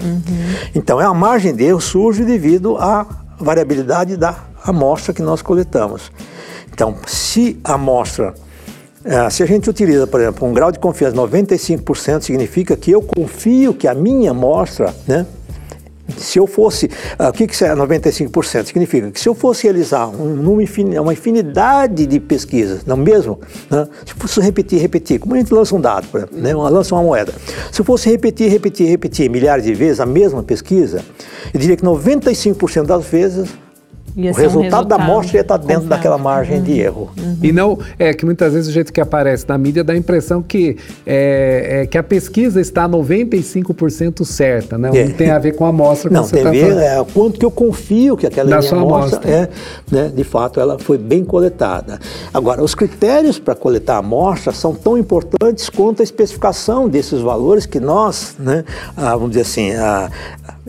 Então, a margem de erro surge devido à variabilidade da amostra que nós coletamos. Então, se a amostra é, se a gente utiliza, por exemplo, um grau de confiança de 95%, significa que eu confio que a minha amostra, né? Se eu fosse, ah, o que, que é 95%? Significa que se eu fosse realizar um uma infinidade de pesquisas, não mesmo? né? Se fosse repetir, repetir, como a gente lança um dado, né? lança uma moeda. Se eu fosse repetir, repetir, repetir milhares de vezes a mesma pesquisa, eu diria que 95% das vezes Ia o ser um resultado da amostra ia estar dentro confiável. daquela margem de erro. E não, é que muitas vezes o jeito que aparece na mídia dá a impressão que, é, é, que a pesquisa está 95% certa, né? É. Não tem a ver com a amostra que Não, você tem a está ver falando. é, o quanto que eu confio que aquela Da minha sua amostra, amostra. é, né, de fato, ela foi bem coletada. Agora, os critérios para coletar a amostra são tão importantes quanto a especificação desses valores que nós, né, ah, vamos dizer assim, ah,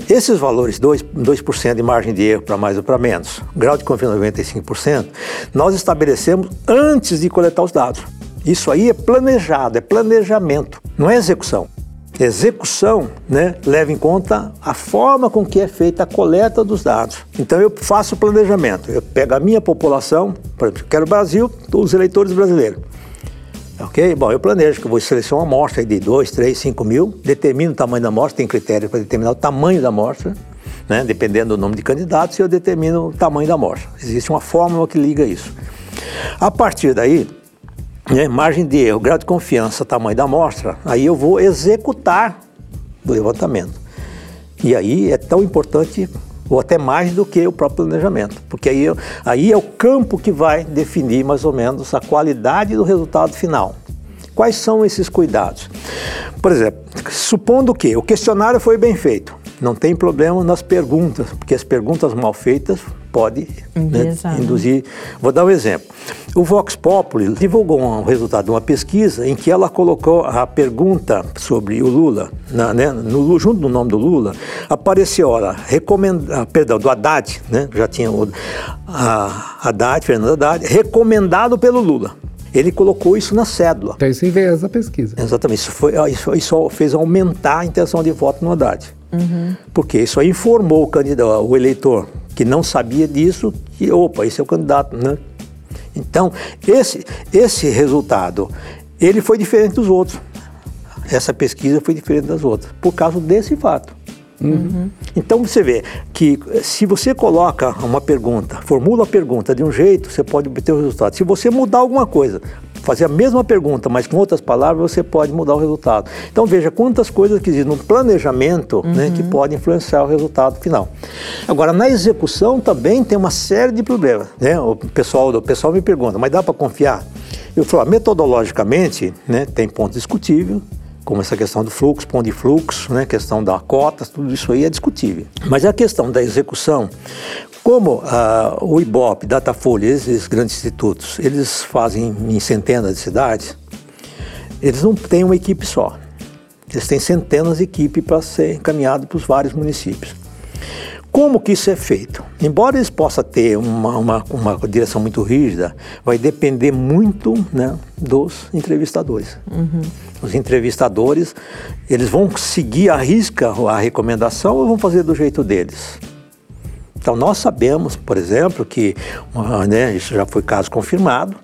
esses valores, 2%, 2 de margem de erro para mais ou para menos, grau de confiança 95%, nós estabelecemos antes de coletar os dados. Isso aí é planejado, é planejamento, não é execução. Execução né, leva em conta a forma com que é feita a coleta dos dados. Então eu faço o planejamento, eu pego a minha população, por exemplo, eu quero o Brasil, os eleitores brasileiros. Ok? Bom, eu planejo que eu vou selecionar uma amostra de 2, 3, 5 mil, determino o tamanho da amostra, tem critérios para determinar o tamanho da amostra, né? dependendo do número de candidatos, eu determino o tamanho da amostra. Existe uma fórmula que liga isso. A partir daí, né, margem de erro, grau de confiança, tamanho da amostra, aí eu vou executar o levantamento. E aí é tão importante, ou até mais do que o próprio planejamento, porque aí, aí é o campo que vai definir mais ou menos a qualidade do resultado final. Quais são esses cuidados? Por exemplo, supondo que o questionário foi bem feito, não tem problema nas perguntas, porque as perguntas mal feitas podem né, né? induzir. Vou dar um exemplo. O Vox Populi divulgou um resultado de uma pesquisa em que ela colocou a pergunta sobre o Lula, na, né, no, junto do nome do Lula, apareceu, olha, recomenda, ah, perdão, do Haddad, né, já tinha o a, Haddad, Fernando Haddad, recomendado pelo Lula. Ele colocou isso na cédula. Então isso enviesa a pesquisa. Exatamente, isso, foi, isso, isso fez aumentar a intenção de voto no Haddad. Porque isso aí informou o candidato, o eleitor que não sabia disso, que, opa, esse é o candidato, né? Então, esse, esse resultado, ele foi diferente dos outros. Essa pesquisa foi diferente das outras, por causa desse fato. Então você vê que se você coloca uma pergunta, formula a pergunta de um jeito, você pode obter o resultado. Se você mudar alguma coisa, fazer a mesma pergunta, mas com outras palavras, você pode mudar o resultado. Então veja quantas coisas que existem no planejamento uhum. né, que podem influenciar o resultado final. Agora, na execução também tem uma série de problemas. Né? O, pessoal, o pessoal me pergunta, mas dá para confiar? Eu falo, metodologicamente, né, tem ponto discutível, como essa questão do fluxo, ponto de fluxo, né, questão da cotas, tudo isso aí é discutível. Mas a questão da execução, como ah, o IBOP, Datafolha, esses grandes institutos, eles fazem em centenas de cidades, eles não têm uma equipe só. Eles têm centenas de equipes para ser encaminhado para os vários municípios. Como que isso é feito? Embora eles possam ter uma, uma, uma direção muito rígida, vai depender muito né, dos entrevistadores. Uhum. Os entrevistadores, eles vão seguir a risca a recomendação ou vão fazer do jeito deles? Então nós sabemos, por exemplo, que né, isso já foi caso confirmado,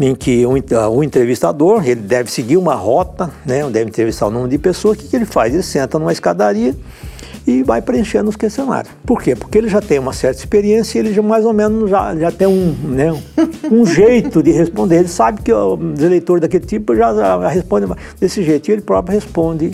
em que o, o, entrevistador ele deve seguir uma rota, né, deve entrevistar um número de pessoas. O que, que ele faz? Ele senta numa escadaria e vai preenchendo os questionários. Por quê? Porque ele já tem uma certa experiência e ele já mais ou menos já, já tem um, né, um jeito de responder. Ele sabe que os eleitores daquele tipo já, já respondem desse jeito e ele próprio responde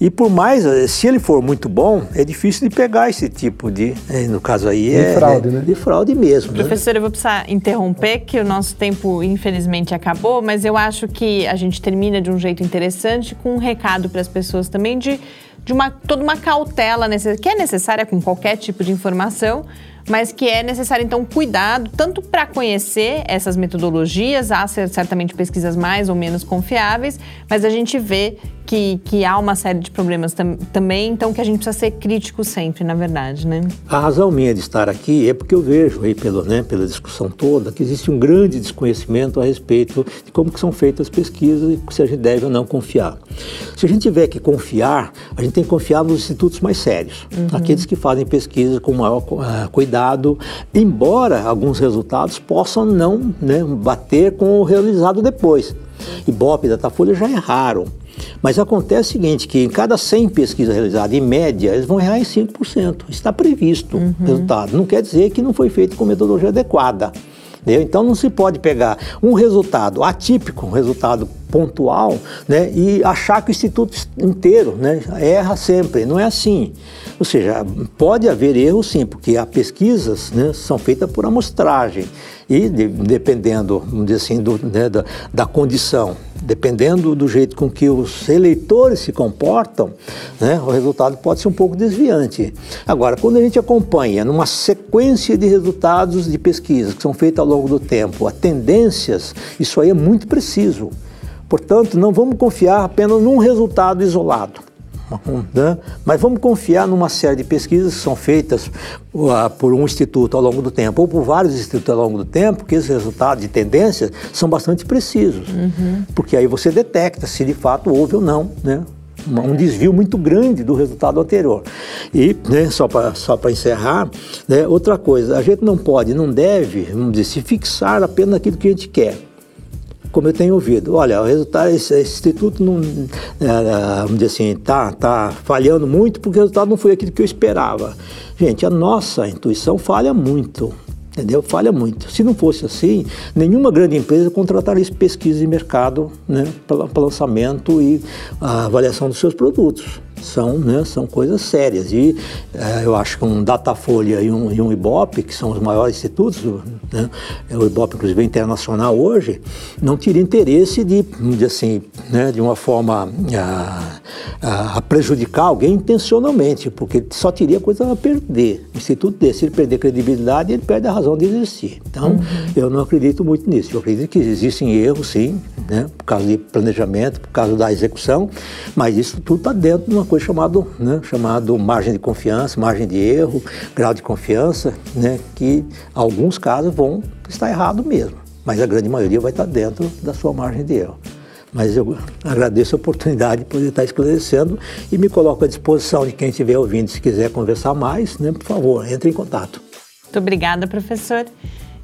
e por mais, se ele for muito bom, é difícil de pegar esse tipo de, eh, no caso aí, é, de fraude, né? De fraude mesmo. Né? Professor, né? eu vou precisar interromper, que o nosso tempo infelizmente acabou, mas eu acho que a gente termina de um jeito interessante com um recado para as pessoas também de, de uma, toda uma cautela que é necessária com qualquer tipo de informação, mas que é necessário então cuidado tanto para conhecer essas metodologias, há certamente pesquisas mais ou menos confiáveis, mas a gente vê que, que há uma série de problemas tam, também, então que a gente precisa ser crítico sempre, na verdade, né? A razão minha de estar aqui é porque eu vejo aí pelo, né, pela discussão toda que existe um grande desconhecimento a respeito de como que são feitas as pesquisas e se a gente deve ou não confiar. Se a gente tiver que confiar, a gente tem que confiar nos institutos mais sérios, uhum. aqueles que fazem pesquisa com maior uh, cuidado, embora alguns resultados possam não né, bater com o realizado depois. Ibope e Datafolha já erraram. Mas acontece o seguinte, que em cada 100 pesquisas realizadas, em média, eles vão errar em 5%. Está previsto o uhum. resultado. Não quer dizer que não foi feito com metodologia adequada. Entendeu? Então não se pode pegar um resultado atípico, um resultado pontual, né, e achar que o instituto inteiro né, erra sempre. Não é assim. Ou seja, pode haver erro sim, porque as pesquisas né, são feitas por amostragem e de, dependendo, vamos dizer assim, do, né, da, da, condição, dependendo do jeito com que os eleitores se comportam, né, o resultado pode ser um pouco desviante. Agora, quando a gente acompanha numa sequência de resultados de pesquisas que são feitas ao longo do tempo, a tendências, isso aí é muito preciso. Portanto, não vamos confiar apenas num resultado isolado. Né? Mas vamos confiar numa série de pesquisas que são feitas uh, por um instituto ao longo do tempo, ou por vários institutos ao longo do tempo, que esses resultados de tendências são bastante precisos. Uhum. Porque aí você detecta se de fato houve ou não né? um desvio muito grande do resultado anterior. E, né, só para só encerrar, né, outra coisa, a gente não pode, não deve, vamos dizer, se fixar apenas naquilo que a gente quer como eu tenho ouvido. Olha, o resultado, esse, esse instituto não, é, é, vamos dizer assim, tá, tá falhando muito porque o resultado não foi aquilo que eu esperava. Gente, a nossa intuição falha muito. Entendeu? Falha muito. Se não fosse assim, nenhuma grande empresa contrataria pesquisa de mercado né, para lançamento e avaliação dos seus produtos são, né, são coisas sérias. E é, eu acho que um Datafolha e um, e um IBOP, que são os maiores institutos, né, o IBOP inclusive é internacional hoje, não teria interesse de, de assim, né, de uma forma a, a, prejudicar alguém intencionalmente, porque só teria coisa a perder. O instituto desse, se ele perder credibilidade, ele perde a razão de existir. Então, uhum. eu não acredito muito nisso. Eu acredito que existem erros, sim, né, por causa de planejamento, por causa da execução, mas isso tudo está dentro de uma coisa chamada né, chamado margem de confiança, margem de erro, grau de confiança, né, que alguns casos vão estar errado mesmo, mas a grande maioria vai estar dentro da sua margem de erro. Mas eu agradeço a oportunidade de poder estar esclarecendo e me coloco à disposição de quem estiver ouvindo, se quiser conversar mais, né, por favor, entre em contato. Muito obrigada, professor.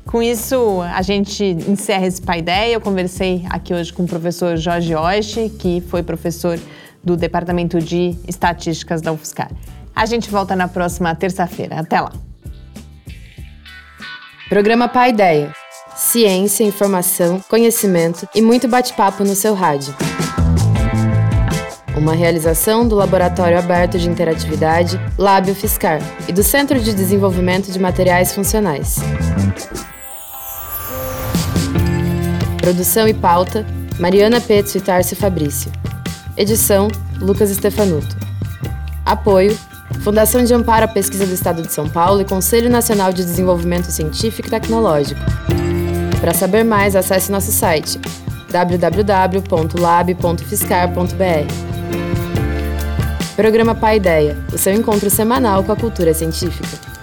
Com isso, a gente encerra esse Paideia. Eu conversei aqui hoje com o professor Jorge Oishi, que foi professor do Departamento de Estatísticas da UFSCar. A gente volta na próxima terça-feira. Até lá. Programa Pai Ideia. ciência, informação, conhecimento e muito bate-papo no seu rádio. Uma realização do Laboratório Aberto de Interatividade Lábio Fiscar e do Centro de Desenvolvimento de Materiais Funcionais. Produção e pauta: Mariana Petzo e Tarcio Fabrício. Edição: Lucas Stefanuto. Apoio: Fundação de Amparo à Pesquisa do Estado de São Paulo e Conselho Nacional de Desenvolvimento Científico e Tecnológico. Para saber mais, acesse nosso site www.lab.fiscar.br. Programa Pai Ideia, o seu encontro semanal com a cultura científica.